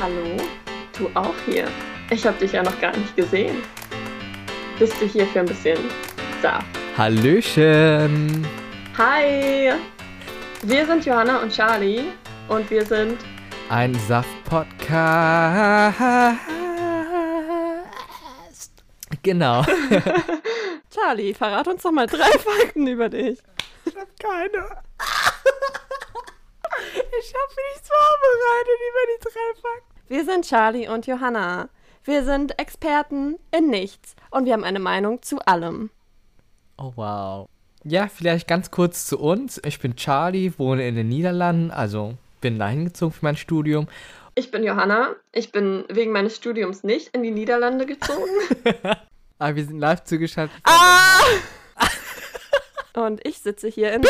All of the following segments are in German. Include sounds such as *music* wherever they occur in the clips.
Hallo? Du auch hier? Ich habe dich ja noch gar nicht gesehen. Bist du hier für ein bisschen Saft? Hallöchen! Hi! Wir sind Johanna und Charlie und wir sind Ein Saft-Podcast. Genau. *laughs* Charlie, verrat uns doch mal drei Fakten über dich. Ich hab keine. Ich hab nichts vorbereitet über die drei Fakten. Wir sind Charlie und Johanna. Wir sind Experten in nichts und wir haben eine Meinung zu allem. Oh, wow. Ja, vielleicht ganz kurz zu uns. Ich bin Charlie, wohne in den Niederlanden, also bin da hingezogen für mein Studium. Ich bin Johanna. Ich bin wegen meines Studiums nicht in die Niederlande gezogen. Aber *laughs* wir sind live zugeschaltet. Ah! Und ich sitze hier in.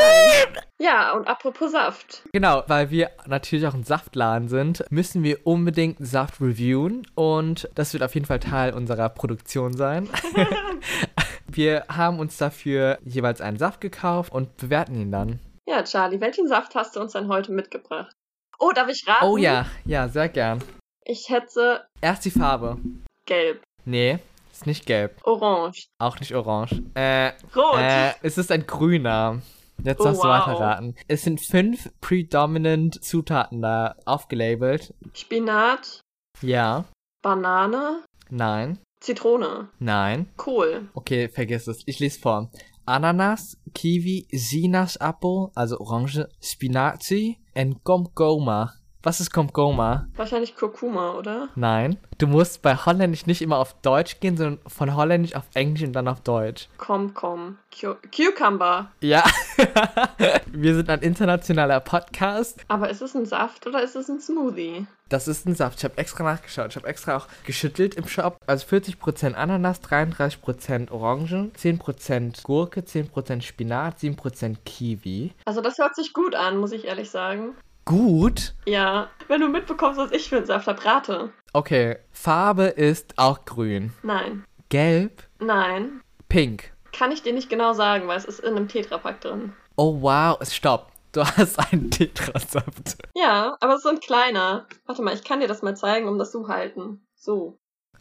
Ja, und apropos Saft. Genau, weil wir natürlich auch ein Saftladen sind, müssen wir unbedingt Saft reviewen und das wird auf jeden Fall Teil unserer Produktion sein. *laughs* wir haben uns dafür jeweils einen Saft gekauft und bewerten ihn dann. Ja, Charlie, welchen Saft hast du uns denn heute mitgebracht? Oh, darf ich raten? Oh ja, ja, sehr gern. Ich hätte Erst die Farbe. gelb, Nee, ist nicht gelb. orange, Auch nicht orange. Äh, rot. äh, es ist ein grüner. Jetzt Oh, darfst du wow. weiterraten. Es sind fünf predominant Zutaten da aufgelabelt. Spinat, Ja, Banane, nein, Zitrone, nein. Kohl. Okay, vergiss es. Ich lese vor. Ananas, Kiwi, Sinasapfel, also Orange, Spinazie und Komkoma. Was ist Komkoma? Wahrscheinlich Kurkuma, oder? Nein. Du musst bei Holländisch nicht immer auf Deutsch gehen, sondern von Holländisch auf Englisch und dann auf Deutsch. Kom, kom. Cu Cucumber. Ja. *laughs* Wir sind ein internationaler Podcast. Aber ist es ein Saft oder ist es ein Smoothie? Das ist ein Saft. Ich habe extra nachgeschaut. Ich habe extra auch geschüttelt im Shop. Also 40% Ananas, 33% Orangen, 10% Gurke, 10% Spinat, 7% Kiwi. Also das hört sich gut an, muss ich ehrlich sagen. Gut. Ja, wenn du mitbekommst, was ich für einen Saft hab, rate. Okay. Farbe ist auch grün. Nein. Gelb, Nein. pink. Kann ich dir nicht genau sagen, weil es ist in einem Tetrapack drin. Oh wow, stopp. Du hast einen Tetrasaft. Ja, aber es ist so ein kleiner. Warte mal, ich kann dir das mal zeigen, um das zu halten. So.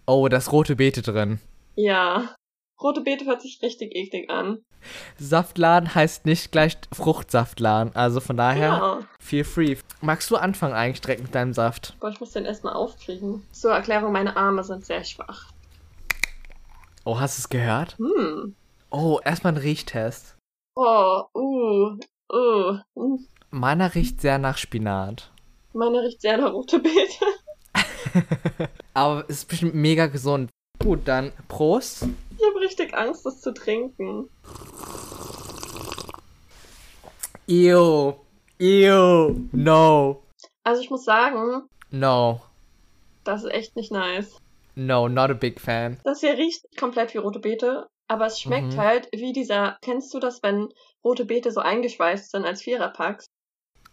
Oh, da ist rote Beete drin. Ja. Rote Beete hört sich richtig eklig an. Saftladen heißt nicht gleich Fruchtsaftladen. Also von daher, Ja. feel free. Magst du anfangen eigentlich direkt mit deinem Saft? Boah, ich muss den erstmal aufkriegen. Zur Erklärung, meine Arme sind sehr schwach. Oh, hast du es gehört? Hm. Oh, erstmal ein Riechtest. Oh, uh, uh. Hm. Meiner riecht sehr nach Spinat. Meine riecht sehr nach rote Beete. *laughs* Aber es ist bestimmt mega gesund. Gut, dann Prost. Richtig Angst, das zu trinken. Ew. Ew. No. Also ich muss sagen, No. das ist echt nicht nice. No, not a big fan. Das hier riecht komplett wie rote Beete, aber es schmeckt Mhm. halt wie dieser. Kennst du das, wenn rote Beete so eingeschweißt sind als Viererpacks?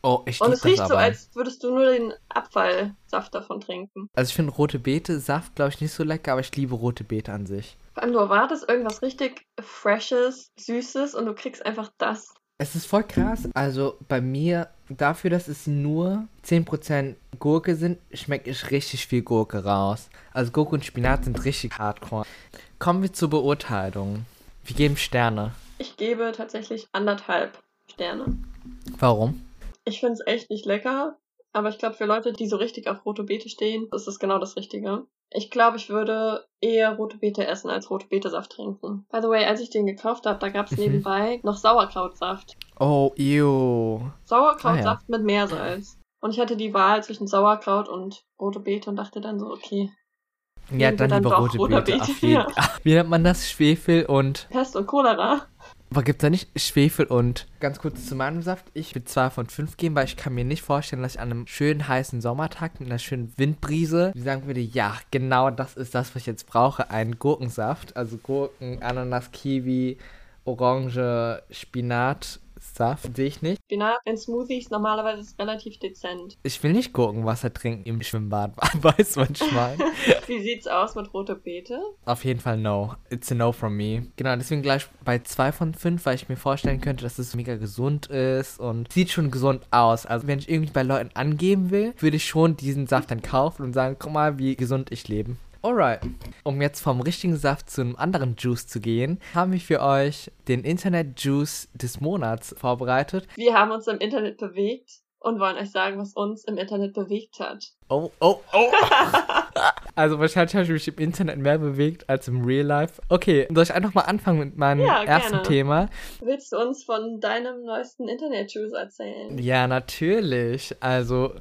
Oh, ich Und es riecht aber. so, als würdest du nur den Abfallsaft davon trinken. also ich finde rote Beete Saft, glaube ich, nicht so lecker, aber ich liebe rote Beete an sich. Vor allem, du erwartest irgendwas richtig Freshes, Süßes und du kriegst einfach das. Es ist voll krass. Also bei mir, dafür, dass es nur 10% Gurke sind, schmeckt ich richtig viel Gurke raus. Also Gurke und Spinat sind richtig hardcore. Kommen wir zur Beurteilung. Wir geben Sterne. Ich gebe tatsächlich anderthalb Sterne. Warum? Ich finde es echt nicht lecker, aber ich glaube, für Leute, die so richtig auf rote Beete stehen, ist es genau das Richtige. Ich glaube, ich würde eher rote Beete essen als rote Beete-Saft trinken. By the way, als ich den gekauft habe, da gab es Mhm. nebenbei noch Sauerkrautsaft. Oh, ew. Sauerkrautsaft mit Meersalz. Und ich hatte die Wahl zwischen Sauerkraut und rote Beete und dachte dann so, okay, Ja, dann dann lieber rote roter Beete. Beete, ja. *laughs* Wie nennt man das? Schwefel und. Pest und Cholera. Aber gibt es da nicht Schwefel und. Ganz kurz zu meinem Saft. Ich würde 2 von 5 geben, weil ich kann mir nicht vorstellen, dass ich an einem schönen heißen Sommertag mit einer schönen Windbrise sagen würde: Ja, genau das ist das, was ich jetzt brauche. Einen Gurkensaft. Also Gurken, Ananas, Kiwi, Orange, Spinat, Saft sehe ich nicht. Spinat in Smoothies normalerweise ist relativ dezent. Ich will nicht gucken, Wasser trinken im Schwimmbad. *laughs* Weiß man Schwein. *laughs* Wie sieht's aus mit rote Beete? Auf jeden Fall no. It's a no from me. Genau, deswegen gleich bei 2 von 5, weil ich mir vorstellen könnte, dass es mega gesund ist und sieht schon gesund aus. Also wenn ich irgendwie bei Leuten angeben will, würde ich schon diesen Saft dann kaufen und sagen, guck mal, wie gesund ich lebe. Alright. Um jetzt vom richtigen Saft zu einem anderen Juice zu gehen, haben wir für euch den Internet-Juice des Monats vorbereitet. Wir haben uns im Internet bewegt und wollen euch sagen, was uns im Internet bewegt hat. Oh, oh, oh. *laughs* also wahrscheinlich habe ich mich im Internet mehr bewegt als im Real Life. Okay, soll ich einfach mal anfangen mit meinem Ja, ersten gerne. Thema? Willst du uns von deinem neuesten Internet-Juice erzählen? Ja, natürlich. Also,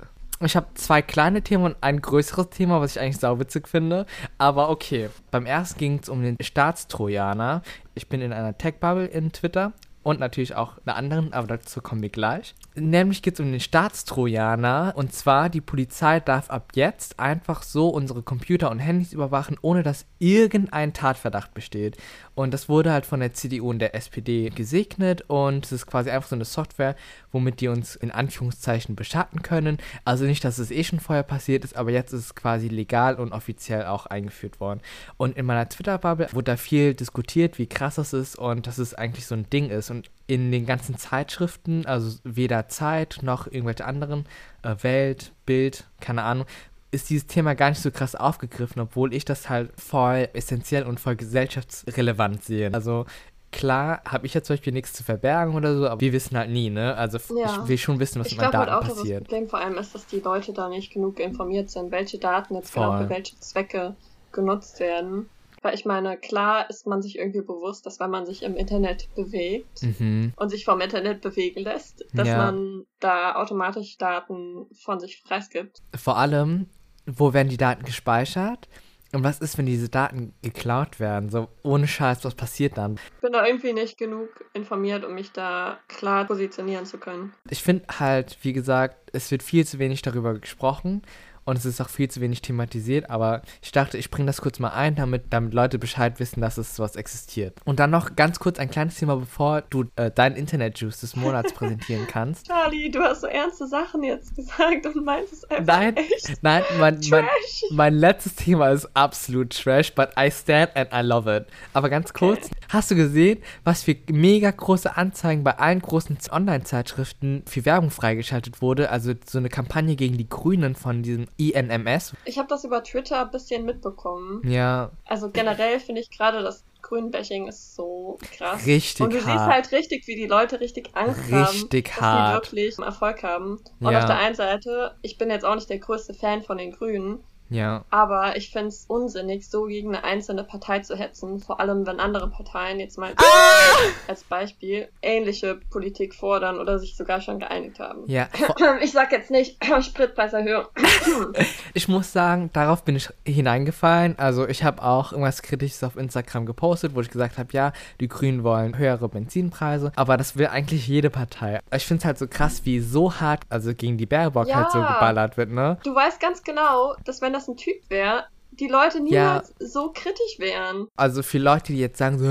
ich habe zwei kleine Themen und ein größeres Thema, was ich eigentlich sauwitzig finde. Aber okay. Beim ersten ging es um den Staatstrojaner. Ich bin in einer Tech-Bubble in Twitter. Und natürlich auch einer anderen, aber dazu kommen wir gleich. Nämlich geht es um den Staatstrojaner. Und zwar, die Polizei darf ab jetzt einfach so unsere Computer und Handys überwachen, ohne dass irgendein Tatverdacht besteht. Und das wurde halt von der CDU und der SPD gesegnet. Und es ist quasi einfach so eine Software, womit die uns in Anführungszeichen beschatten können. Also nicht, dass es eh schon vorher passiert ist, aber jetzt ist es quasi legal und offiziell auch eingeführt worden. Und in meiner Twitter-Bubble wurde da viel diskutiert, wie krass das ist und dass es eigentlich so ein Ding ist. Und in den ganzen Zeitschriften, also weder Zeit noch irgendwelche anderen, äh, Welt, Bild, keine Ahnung, ist dieses Thema gar nicht so krass aufgegriffen, obwohl ich das halt voll essentiell und voll gesellschaftsrelevant sehe. Also klar habe ich ja zum Beispiel nichts zu verbergen oder so, aber wir wissen halt nie, ne? Also Ja. ich will schon wissen, was Ich mit meinen halt Daten auch, dass das passiert. Problem vor allem ist, dass die Leute da nicht genug informiert sind, welche Daten jetzt genau Voll. für welche Zwecke genutzt werden. Weil ich meine, klar ist man sich irgendwie bewusst, dass wenn man sich im Internet bewegt Mhm. und sich vom Internet bewegen lässt, dass Ja. man da automatisch Daten von sich preisgibt. Vor allem, wo werden die Daten gespeichert? Und was ist, wenn diese Daten geklaut werden? So ohne Scheiß, was passiert dann? Ich bin da irgendwie nicht genug informiert, um mich da klar positionieren zu können. Ich finde halt, wie gesagt, es wird viel zu wenig darüber gesprochen und es ist auch viel zu wenig thematisiert, aber ich dachte, ich bringe das kurz mal ein, damit, damit Leute Bescheid wissen, dass es sowas existiert. Und dann noch ganz kurz ein kleines Thema, bevor du äh, deinen Internet-Juice des Monats präsentieren *laughs* kannst. Charlie, du hast so ernste Sachen jetzt gesagt und meinst es einfach Nein, echt nein, mein, mein, trash. mein letztes Thema ist absolut trash, but I stand and I love it. Aber ganz kurz, hast du gesehen, was für mega große Anzeigen bei allen großen Online-Zeitschriften für Werbung freigeschaltet wurde? Also so eine Kampagne gegen die Grünen von diesem INMS. Ich habe das über Twitter ein bisschen mitbekommen. Ja, Also generell finde ich gerade das Grünbashing ist so krass. Richtig Und du siehst hart. halt richtig, wie die Leute richtig Angst Richtig haben, dass hart. die wirklich Erfolg haben. Und Ja. auf der einen Seite, ich bin jetzt auch nicht der größte Fan von den Grünen, ja. aber ich finde es unsinnig, so gegen eine einzelne Partei zu hetzen. Vor allem, wenn andere Parteien jetzt mal Ah! als Beispiel ähnliche Politik fordern oder sich sogar schon geeinigt haben. Ja, *laughs* Ich sag jetzt nicht *clears throat* Spritpreiserhöhung. *clears throat* ich muss sagen, darauf bin ich hineingefallen. Also ich habe auch irgendwas Kritisches auf Instagram gepostet, wo ich gesagt habe, ja, die Grünen wollen höhere Benzinpreise, aber das will eigentlich jede Partei. Ich finde es halt so krass, wie so hart, also gegen die Baerbock Ja. halt so geballert wird, ne? Du weißt ganz genau, dass wenn das ein Typ wäre, die Leute niemals so kritisch wären. Also für Leute, die jetzt sagen, so,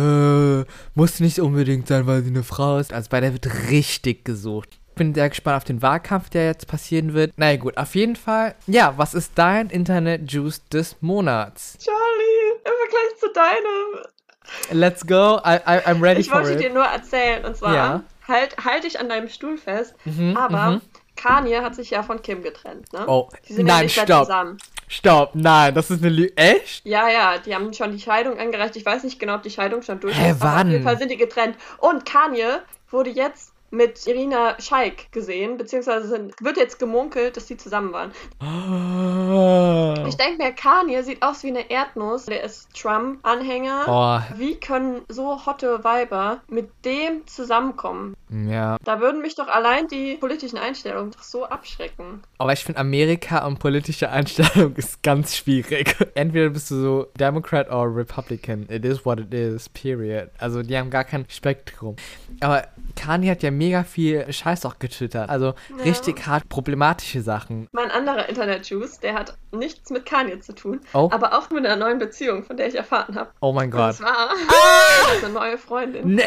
äh, muss nicht unbedingt sein, weil sie eine Frau ist. Also bei der wird richtig gesucht. Bin sehr gespannt auf den Wahlkampf, der jetzt passieren wird. Na ja, gut, auf jeden Fall. Ja, was ist dein Internet-Juice des Monats? Charlie, im Vergleich zu deinem. Let's go. I, I, I'm ready Ich for wollte it. dir nur erzählen, und zwar, Ja. halt, halt dich an deinem Stuhl fest, Mhm, aber mhm. Kanye hat sich ja von Kim getrennt, ne? Oh, Die sind ja nein, nicht mehr stopp. zusammen. Stopp, nein, das ist eine Lüge. Echt? Ja, ja, die haben schon die Scheidung angereicht. Ich weiß nicht genau, ob die Scheidung schon durch Hä, ist. Aber wann? auf jeden Fall sind die getrennt. Und Kanye wurde jetzt mit Irina Scheik gesehen, beziehungsweise sind, wird jetzt gemunkelt, dass die zusammen waren. Oh. Ich denke mir, Kanye sieht aus wie eine Erdnuss. Der ist Trump-Anhänger. Oh, Wie können so hotte Weiber mit dem zusammenkommen? ja. Da würden mich doch allein die politischen Einstellungen doch so abschrecken. Aber ich finde Amerika und politische Einstellung *laughs* ist ganz schwierig. Entweder bist du so Democrat or Republican. It is what it is, period. Also die haben gar kein Spektrum. Aber Kanye hat ja mega viel Scheiß auch getwittert. Also Ja. richtig hart problematische Sachen. Mein anderer Internet-Juice, der hat nichts mit Kanye zu tun, Oh. aber auch mit einer neuen Beziehung, von der ich erfahren habe. Oh mein Und Gott. zwar *laughs* eine neue Freundin. Nee.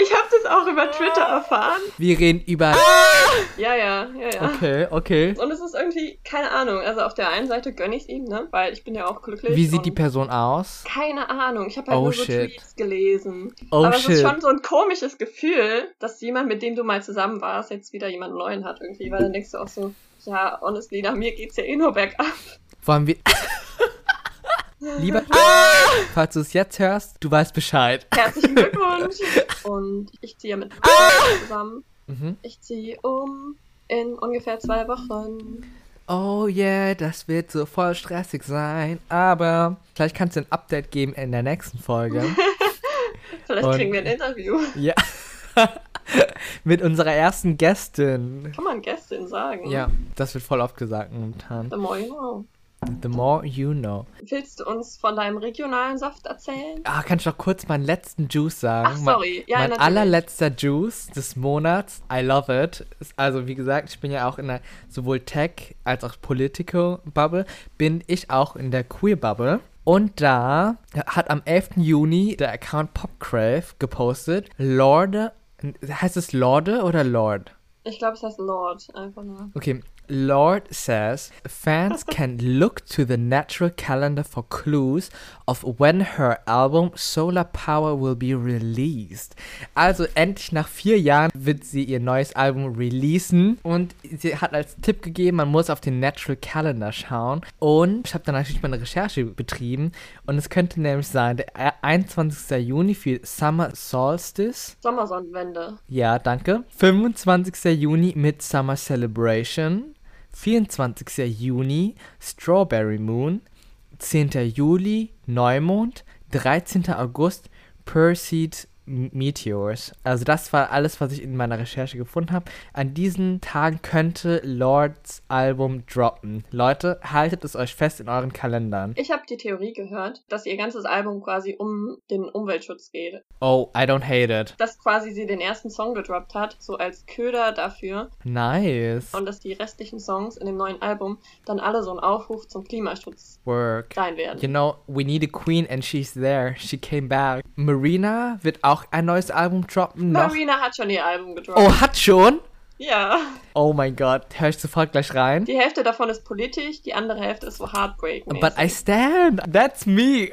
Ich habe das auch über Twitter erfahren. Wir reden über. Ja, ja, ja, ja. Okay, okay. Und es ist irgendwie, keine Ahnung, also auf der einen Seite gönne ich es ihm, ne? Weil ich bin ja auch glücklich. Wie sieht die Person aus? Keine Ahnung, ich habe halt Oh, nur so shit. Tweets gelesen. Oh Aber es shit. ist schon so ein komisches Gefühl, dass jemand, mit dem du mal zusammen warst, jetzt wieder jemand neuen hat irgendwie. Weil dann denkst du auch so, ja, honestly, nach mir geht's ja eh nur bergab. Wollen wir. *laughs* Lieber, falls du es jetzt hörst, du weißt Bescheid. Herzlichen Glückwunsch. *laughs* Und ich ziehe mit zusammen. Mhm. Ich ziehe um in ungefähr zwei Wochen. Oh yeah, das wird so voll stressig sein. Aber vielleicht kannst du ein Update geben in der nächsten Folge. *laughs* Vielleicht Und- kriegen wir ein Interview. ja. *laughs* Mit unserer ersten Gästin. Kann man Gästin sagen? Ja, das wird voll oft gesagt momentan. The more you know. The more you know. Willst du uns von deinem regionalen Saft erzählen? Ah, kann ich noch kurz meinen letzten Juice sagen? Ach, sorry. Ja, mein natürlich. allerletzter Juice des Monats. I love it. Ist Also, wie gesagt, ich bin ja auch in der sowohl Tech als auch Political Bubble. Bin ich auch in der Queer Bubble. Und da hat am 11. Juni der Account Popcrave gepostet, Lorde, heißt es Lorde oder Lord? Ich glaube, es heißt Lord. Einfach nur. Okay. Lord says fans *laughs* can look to the natural calendar for clues of when her album Solar Power will be released. Also endlich nach vier Jahren wird sie ihr neues Album releasen und sie hat als Tipp gegeben, man muss auf den Natural Calendar schauen und ich habe dann natürlich meine Recherche betrieben und es könnte nämlich sein, der 21. Juni für Summer Solstice Sommersonnenwende. ja, danke. 25. Juni Midsummer Celebration. 24. Juni Strawberry Moon. 10. Juli Neumond. 13. August Perseid Meteors. Also das war alles, was ich in meiner Recherche gefunden habe. An diesen Tagen könnte Lords Album droppen. Leute, haltet es euch fest in euren Kalendern. Ich habe die Theorie gehört, dass ihr ganzes Album quasi um den Umweltschutz geht. Oh, I don't hate it. Dass quasi sie den ersten Song gedroppt hat, so als Köder dafür. Nice. Und dass die restlichen Songs in dem neuen Album dann alle so ein Aufruf zum Klimaschutz Work. sein werden. You know, we need a queen and she's there. She came back. Marina wird auch ein neues Album droppen. Noch. Marina hat schon ihr Album gedroppt. Oh, hat schon? Ja. Oh mein Gott, hör ich sofort gleich rein. Die Hälfte davon ist politisch, die andere Hälfte ist so Heartbreak. But I stand. That's me.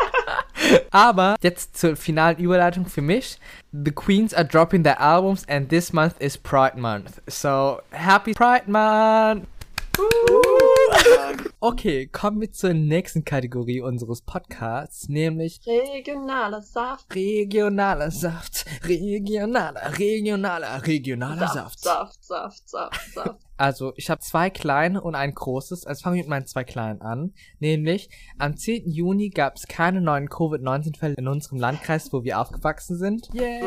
*laughs* Aber jetzt zur finalen Überleitung für mich. The Queens are dropping their albums and this month is Pride Month. So, happy Pride Month. Okay, kommen wir zur nächsten Kategorie unseres Podcasts, nämlich Regionaler Saft. regionaler Saft. Regionaler, regionaler, regionaler Saft. Saft, Saft, Saft, Saft. *laughs* Also, ich habe zwei kleine und ein großes. Also fangen wir mit meinen zwei kleinen an. Nämlich, am 10. Juni gab es keine neuen Covid-19-Fälle in unserem Landkreis, wo wir aufgewachsen sind. Yay!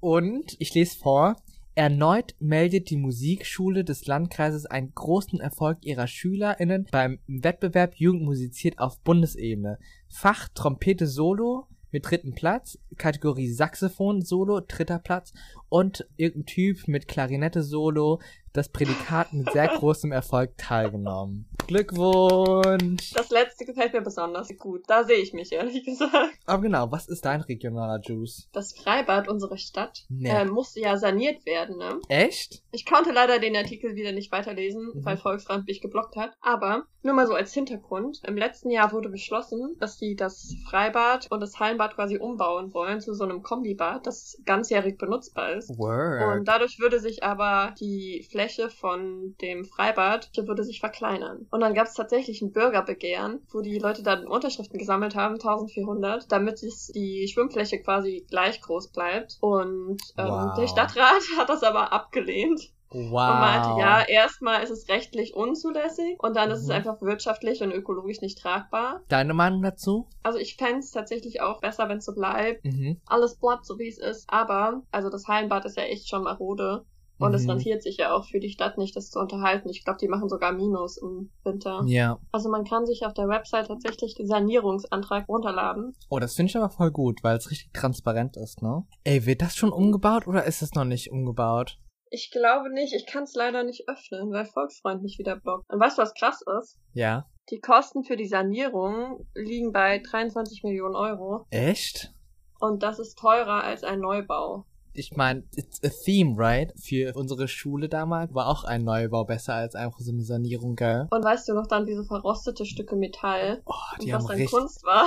Und ich lese vor. Erneut meldet die Musikschule des Landkreises einen großen Erfolg ihrer SchülerInnen beim Wettbewerb Jugend musiziert auf Bundesebene. Fach Trompete Solo mit dritten Platz, Kategorie Saxophon Solo dritter Platz und irgendein Typ mit Klarinette Solo das Prädikat mit sehr großem Erfolg teilgenommen. Glückwunsch! Das letzte gefällt mir besonders gut. Da sehe ich mich, ehrlich gesagt. Aber genau, was ist dein regionaler Juice? Das Freibad unserer Stadt Nee. äh, musste ja saniert werden, ne? Echt? Ich konnte leider den Artikel wieder nicht weiterlesen, Mhm. weil Volksfreund mich geblockt hat. Aber nur mal so als Hintergrund. Im letzten Jahr wurde beschlossen, dass sie das Freibad und das Hallenbad quasi umbauen wollen zu so einem Kombibad, das ganzjährig benutzbar ist. Word. Und dadurch würde sich aber die Fläche von dem Freibad würde sich verkleinern. Und dann gab es tatsächlich ein Bürgerbegehren, wo die Leute dann Unterschriften gesammelt haben, 1400, damit die Schwimmfläche quasi gleich groß bleibt. Und ähm, Wow. der Stadtrat *laughs* hat das aber abgelehnt wow. und meinte, ja, erstmal ist es rechtlich unzulässig und dann ist es Mhm. einfach wirtschaftlich und ökologisch nicht tragbar. Deine Meinung dazu? Also ich fände es tatsächlich auch besser, wenn es so bleibt. Mhm. Alles bleibt so, wie es ist. Aber, also das Hallenbad ist ja echt schon marode. Und es Mhm. rentiert sich ja auch für die Stadt nicht, das zu unterhalten. Ich glaube, die machen sogar Minus im Winter. Ja. Also man kann sich auf der Website tatsächlich den Sanierungsantrag runterladen. Oh, das finde ich aber voll gut, weil es richtig transparent ist, ne? Ey, wird das schon umgebaut oder ist es noch nicht umgebaut? Ich glaube nicht, ich kann es leider nicht öffnen, weil Volksfreund mich wieder blockt. Und weißt du, was krass ist? Ja. Die Kosten für die Sanierung liegen bei 23 Millionen Euro. Echt? Und das ist teurer als ein Neubau. Ich meine, it's a theme, right? Für unsere Schule damals war auch ein Neubau besser als einfach so eine Sanierung, gell? Und weißt du noch dann diese verrostete Stücke Metall, Oh, die was dann Kunst war?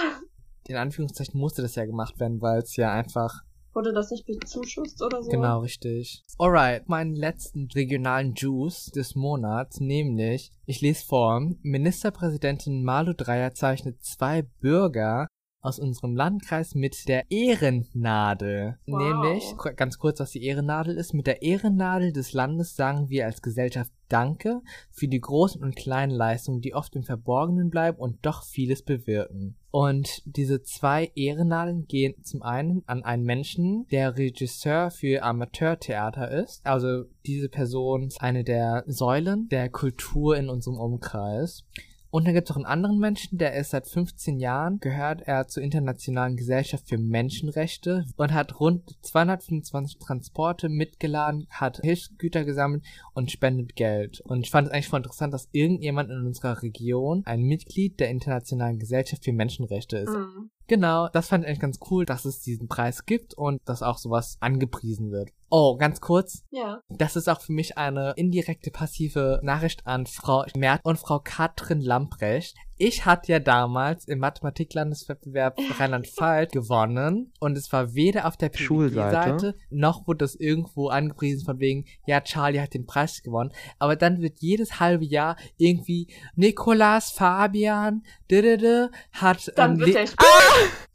in Anführungszeichen musste das ja gemacht werden, weil es ja einfach Wurde das nicht bezuschusst oder so? Genau, richtig. Alright, meinen letzten regionalen Juice des Monats, nämlich, ich lese vor, Ministerpräsidentin Malu Dreyer zeichnet zwei Bürger aus unserem Landkreis mit der Ehrennadel. Wow. Nämlich, ganz kurz, was die Ehrennadel ist. Mit der Ehrennadel des Landes sagen wir als Gesellschaft Danke für die großen und kleinen Leistungen, die oft im Verborgenen bleiben und doch vieles bewirken. Und diese zwei Ehrennadeln gehen zum einen an einen Menschen, der Regisseur für Amateurtheater ist. Also diese Person ist eine der Säulen der Kultur in unserem Umkreis. Und dann gibt es noch einen anderen Menschen, der ist seit 15 Jahren, gehört er zur Internationalen Gesellschaft für Menschenrechte und hat rund 225 Transporte mitgeladen, hat Hilfsgüter gesammelt und spendet Geld. Und ich fand es eigentlich voll interessant, dass irgendjemand in unserer Region ein Mitglied der Internationalen Gesellschaft für Menschenrechte ist. Mhm. Genau, das fand ich eigentlich ganz cool, dass es diesen Preis gibt und dass auch sowas angepriesen wird. Oh, ganz kurz, Ja. das ist auch für mich eine indirekte passive Nachricht an Frau Merz und Frau Katrin Lamprecht. Ich hatte ja damals im Mathematiklandeswettbewerb *laughs* Rheinland-Pfalz gewonnen und es war weder auf der Schulseite. Seite noch wurde das irgendwo angepriesen von wegen, ja, Charlie hat den Preis gewonnen. Aber dann wird jedes halbe Jahr irgendwie Nikolas Fabian didede, hat Dann ähm, wird der Spiel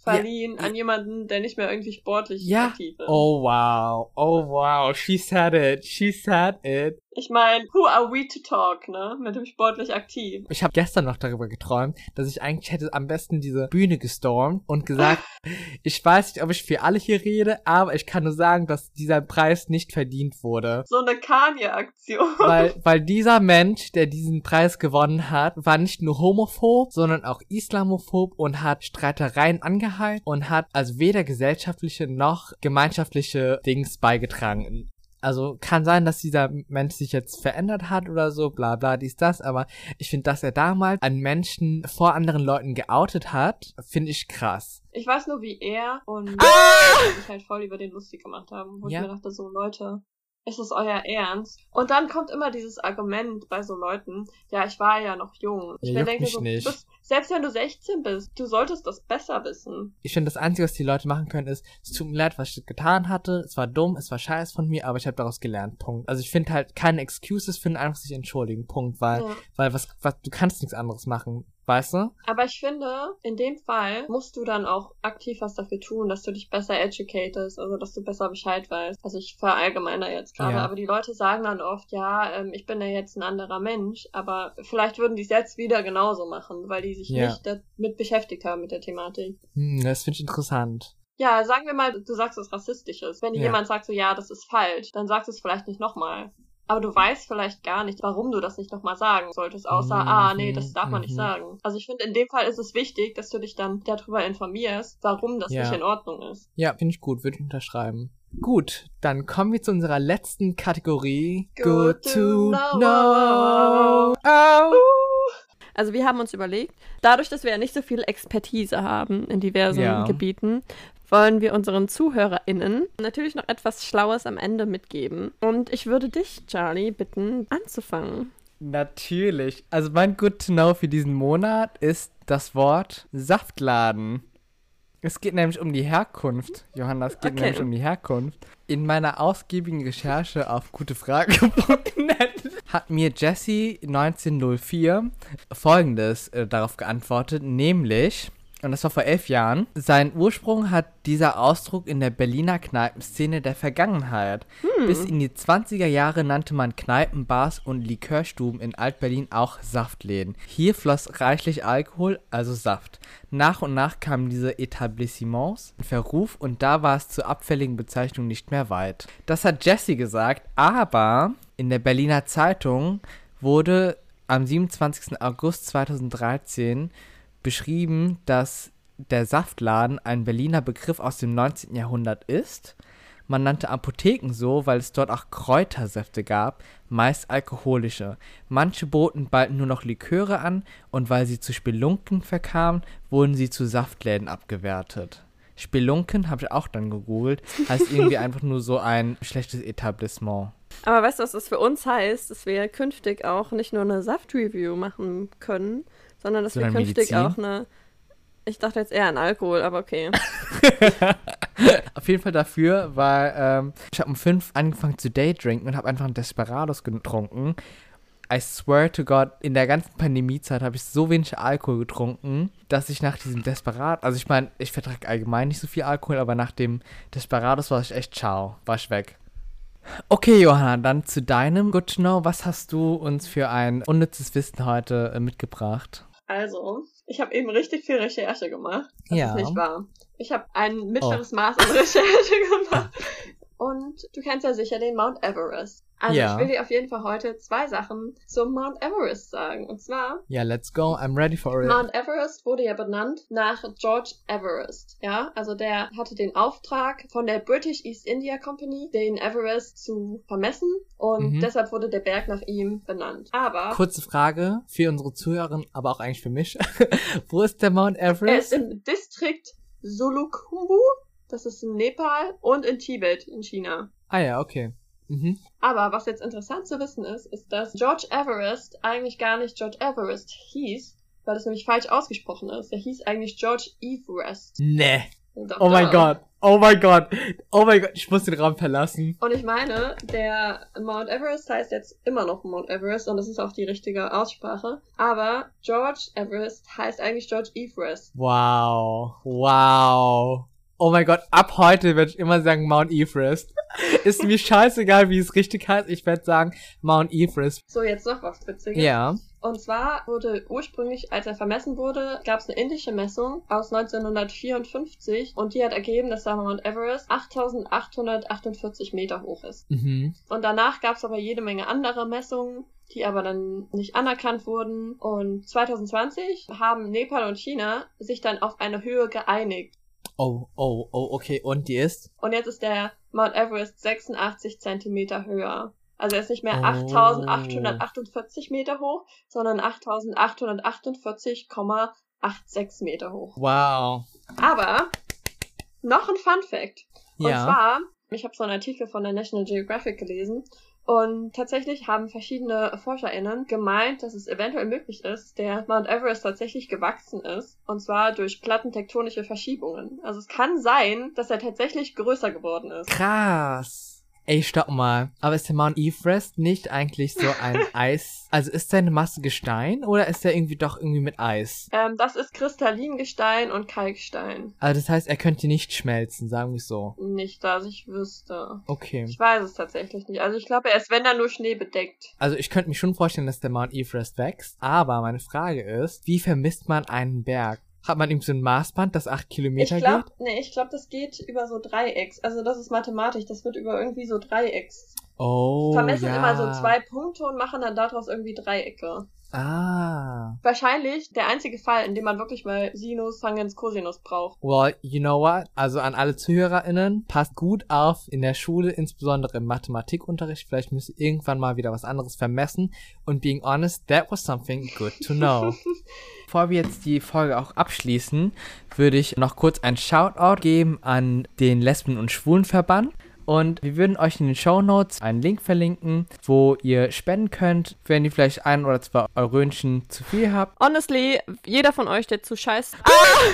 verliehen an jemanden, der nicht mehr irgendwie sportlich ja. aktiv ist. Oh wow, oh wow, she said it, she said it. Ich meine, who are we to talk, ne? Mit dem sportlich aktiv. Ich habe gestern noch darüber geträumt, dass ich eigentlich hätte am besten diese Bühne gestormt und gesagt, *gasps* ich weiß nicht, ob ich für alle hier rede, aber ich kann nur sagen, dass dieser Preis nicht verdient wurde. So eine Kanye-Aktion. Weil, *laughs* weil dieser Mensch, der diesen Preis gewonnen hat, war nicht nur homophob, sondern auch islamophob und hat Streitereien angeheizt und hat also weder gesellschaftliche noch gemeinschaftliche Dings beigetragen. Also kann sein, dass dieser Mensch sich jetzt verändert hat oder so, bla bla, dies, das, aber ich finde, dass er damals einen Menschen vor anderen Leuten geoutet hat, finde ich krass. Ich weiß nur, wie er und sich halt voll über den lustig gemacht haben. Wo Ja. ich mir dachte, so Leute, ist es euer Ernst? Und dann kommt immer dieses Argument bei so Leuten, ja, ich war ja noch jung. Ich Ja, denke so, bist, selbst wenn du 16 bist, du solltest das besser wissen. Ich finde, das Einzige, was die Leute machen können, ist, es tut mir leid, was ich getan hatte, es war dumm, es war scheiß von mir, aber ich habe daraus gelernt, Punkt. Also ich finde halt keine Excuses, finde einfach sich entschuldigen, Punkt, weil, Ja. weil was, was, du kannst nichts anderes machen, weißt du? Aber ich finde, in dem Fall musst du dann auch aktiv was dafür tun, dass du dich besser educatest, also dass du besser Bescheid weißt. Also ich verallgemeiner jetzt gerade, Ja. aber die Leute sagen dann oft, ja, ähm, ich bin ja jetzt ein anderer Mensch, aber vielleicht würden die es jetzt wieder genauso machen, weil die sich Ja. nicht damit beschäftigt haben mit der Thematik. Hm, das finde ich interessant. Ja, sagen wir mal, du sagst, es rassistisch ist. Wenn dir Ja. jemand sagt so, ja, das ist falsch, dann sagst du es vielleicht nicht nochmal. Aber du weißt vielleicht gar nicht, warum du das nicht nochmal sagen solltest, außer, Mhm, ah, nee, das darf man nicht mhm. sagen. Also ich finde, in dem Fall ist es wichtig, dass du dich dann darüber informierst, warum das Ja. nicht in Ordnung ist. Ja, finde ich gut, würde ich unterschreiben. Gut, dann kommen wir zu unserer letzten Kategorie. Good to know. know. Oh. Also wir haben uns überlegt, dadurch, dass wir ja nicht so viel Expertise haben in diversen Ja. Gebieten, wollen wir unseren ZuhörerInnen natürlich noch etwas Schlaues am Ende mitgeben. Und ich würde dich, Charlie, bitten, anzufangen. Natürlich. Also mein Good to Know für diesen Monat ist das Wort Saftladen. Es geht nämlich um die Herkunft, Johanna, es geht Okay. nämlich um die Herkunft. In meiner ausgiebigen Recherche auf gutefrage.net *laughs* hat mir Jessie 1904 folgendes äh, darauf geantwortet, nämlich, und das war vor elf Jahren, seinen Ursprung hat dieser Ausdruck in der Berliner Kneipenszene der Vergangenheit. Bis in die 20er Jahre nannte man Kneipen, Bars und Likörstuben in Altberlin auch Saftläden. Hier floss reichlich Alkohol, also Saft. Nach und nach kamen diese Etablissements in Verruf und da war es zur abfälligen Bezeichnung nicht mehr weit. Das hat Jesse gesagt, aber in der Berliner Zeitung wurde am 27. August 2013 beschrieben, dass der Saftladen ein Berliner Begriff aus dem 19. Jahrhundert ist. Man nannte Apotheken so, weil es dort auch Kräutersäfte gab, meist alkoholische. Manche boten bald nur noch Liköre an und weil sie zu Spelunken verkamen, wurden sie zu Saftläden abgewertet. Spelunken habe ich auch dann gegoogelt. Heißt irgendwie einfach nur so ein schlechtes Etablissement. Aber weißt du, was das für uns heißt? Dass wir künftig auch nicht nur eine Saft-Review machen können, sondern dass Sondern wir künftig Medizin? auch eine. Ich dachte jetzt eher an Alkohol, aber okay. *laughs* Auf jeden Fall dafür, weil ähm, ich habe um fünf angefangen zu daydrinken und habe einfach einen Desperados getrunken. I swear to God, in der ganzen Pandemiezeit habe ich so wenig Alkohol getrunken, dass ich nach diesem Desperat, also ich meine, ich vertrage allgemein nicht so viel Alkohol, aber nach dem Desperados war ich echt ciao, war ich weg. Okay, Johanna, dann zu deinem Good to Know. Was hast du uns für ein unnützes Wissen heute äh, mitgebracht? Also, ich habe eben richtig viel Recherche gemacht. Das Ja. ist nicht wahr. Ich habe ein mittleres Maß an Recherche *laughs* gemacht. Und du kennst ja sicher den Mount Everest. Also Ja. ich will dir auf jeden Fall heute zwei Sachen zum Mount Everest sagen. Und zwar, Ja, let's go. I'm ready for it. Mount Everest wurde ja benannt nach George Everest. Ja, also der hatte den Auftrag von der British East India Company, den Everest zu vermessen. Und Mhm. deshalb wurde der Berg nach ihm benannt. Aber Kurze Frage für unsere Zuhörer, aber auch eigentlich für mich. *laughs* Wo ist der Mount Er ist Everest? im Distrikt Solukhumbu, das ist in Nepal, und in Tibet in China. ah ja, okay. Mhm. Aber was jetzt interessant zu wissen ist, ist, dass George Everest eigentlich gar nicht George Everest hieß, weil es nämlich falsch ausgesprochen ist. Er hieß eigentlich George Everest. Nee. Doch, Oh mein. Gott. Oh mein Gott. Oh mein Gott. Ich muss den Raum verlassen. Und ich meine, der Mount Everest heißt jetzt immer noch Mount Everest und das ist auch die richtige Aussprache. Aber George Everest heißt eigentlich George Everest. Wow. Wow. Oh mein Gott. Ab heute werde ich immer sagen Mount Everest. Ist mir scheißegal, wie es richtig heißt. Ich werde sagen Mount Everest. So, jetzt noch was Witziges. Ja. Und zwar wurde ursprünglich, als er vermessen wurde, gab es eine indische Messung aus 1954 und die hat ergeben, dass der Mount Everest 8848 Meter hoch ist. Mhm. Und danach gab es aber jede Menge andere Messungen, die aber dann nicht anerkannt wurden. Und 2020 haben Nepal und China sich dann auf eine Höhe geeinigt. Oh, oh, oh, okay. Und die ist? Und jetzt ist der Mount Everest 86 Zentimeter höher. Also er ist nicht mehr Oh. 8848 Meter hoch, sondern 8848,86 Meter hoch. Wow. Aber noch ein Fun Fact. Und Ja. zwar, ich habe so einen Artikel von der National Geographic gelesen und tatsächlich haben verschiedene ForscherInnen gemeint, dass es eventuell möglich ist, der Mount Everest tatsächlich gewachsen ist. Und zwar durch plattentektonische Verschiebungen. Also es kann sein, dass er tatsächlich größer geworden ist. Krass. Ey, stopp mal. Aber ist der Mount Everest nicht eigentlich so ein *laughs* Eis? Also ist seine Masse Gestein oder ist er irgendwie doch irgendwie mit Eis? Ähm, das ist Kristallingestein und Kalkstein. Also das heißt, er könnte nicht schmelzen, sagen wir so. Nicht, dass ich wüsste. Okay. Ich weiß es tatsächlich nicht. Also ich glaube, er ist, wenn dann nur Schnee bedeckt. Also ich könnte mir schon vorstellen, dass der Mount Everest wächst. Aber meine Frage ist, wie vermisst man einen Berg? Hat man irgendwie so ein Maßband, das acht Ich Kilometer glaube, geht? nee, ich glaube, das geht über so Dreiecks. Also das ist mathematisch, das wird über irgendwie so Dreiecks. Oh, Vermessen ja. immer so zwei Punkte und machen dann daraus irgendwie Dreiecke. Ah. Wahrscheinlich der einzige Fall, in dem man wirklich mal Sinus, Tangens, Cosinus braucht. Well, you know what? Also an alle ZuhörerInnen, passt gut auf in der Schule, insbesondere im Mathematikunterricht. Vielleicht müsst ihr irgendwann mal wieder was anderes vermessen. Und being honest, that was something good to know. *laughs* Bevor wir jetzt die Folge auch abschließen, würde ich noch kurz ein Shoutout geben an den Lesben- und Schwulenverband. Und wir würden euch in den Show Notes einen Link verlinken, wo ihr spenden könnt, wenn ihr vielleicht ein oder zwei Eurönchen zu viel habt. Honestly, jeder von euch, der zu scheiß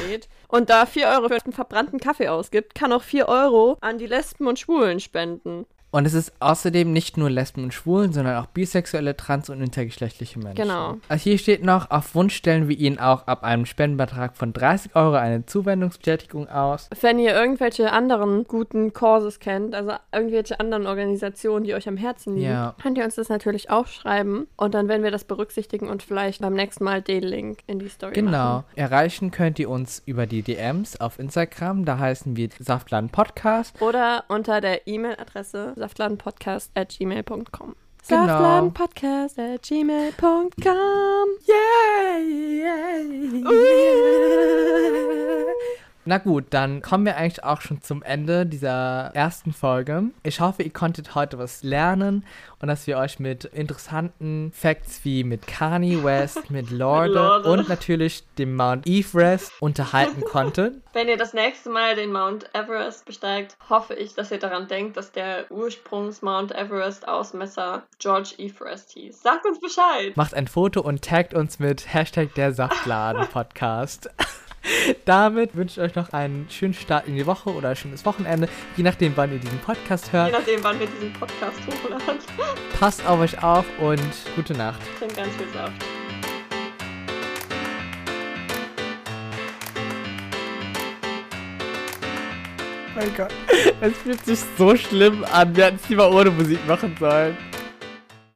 geht und da 4 Euro für einen verbrannten Kaffee ausgibt, kann auch 4 Euro an die Lesben und Schwulen spenden. Und es ist außerdem nicht nur Lesben und Schwulen, sondern auch bisexuelle, trans- und intergeschlechtliche Menschen. Genau. Also hier steht noch, auf Wunsch stellen wir Ihnen auch ab einem Spendenbetrag von 30 Euro eine Zuwendungsbestätigung aus. Wenn ihr irgendwelche anderen guten Causes kennt, also irgendwelche anderen Organisationen, die euch am Herzen liegen, Ja. könnt ihr uns das natürlich auch schreiben und dann werden wir das berücksichtigen und vielleicht beim nächsten Mal den Link in die Story Genau. machen. Erreichen könnt ihr uns über die DMs auf Instagram, da heißen wir Saftladen Podcast. Oder unter der E-Mail-Adresse saftladenpodcast.gmail.com. Genau. Saftladenpodcast.gmail.com. Yay! Na gut, dann kommen wir eigentlich auch schon zum Ende dieser ersten Folge. Ich hoffe, ihr konntet heute was lernen und dass wir euch mit interessanten Facts wie mit Kanye West, *laughs* mit Lorde, Lorde. und natürlich dem Mount Everest unterhalten *laughs* konnten. Wenn ihr das nächste Mal den Mount Everest besteigt, hoffe ich, dass ihr daran denkt, dass der Ursprungs-Mount Everest-Ausmesser George Everest hieß. Sagt uns Bescheid! Macht ein Foto und taggt uns mit Hashtag der *laughs* Saftladen Podcast. *laughs* Damit wünsche ich euch noch einen schönen Start in die Woche oder ein schönes Wochenende, je nachdem, wann ihr diesen Podcast Je hört. nachdem, wann wir diesen Podcast hochladen. *laughs* Passt auf euch auf und gute Nacht. Trinkt ganz viel Saft. Mein Gott, *laughs* es fühlt sich so schlimm an. Wir hätten es lieber ohne Musik machen sollen.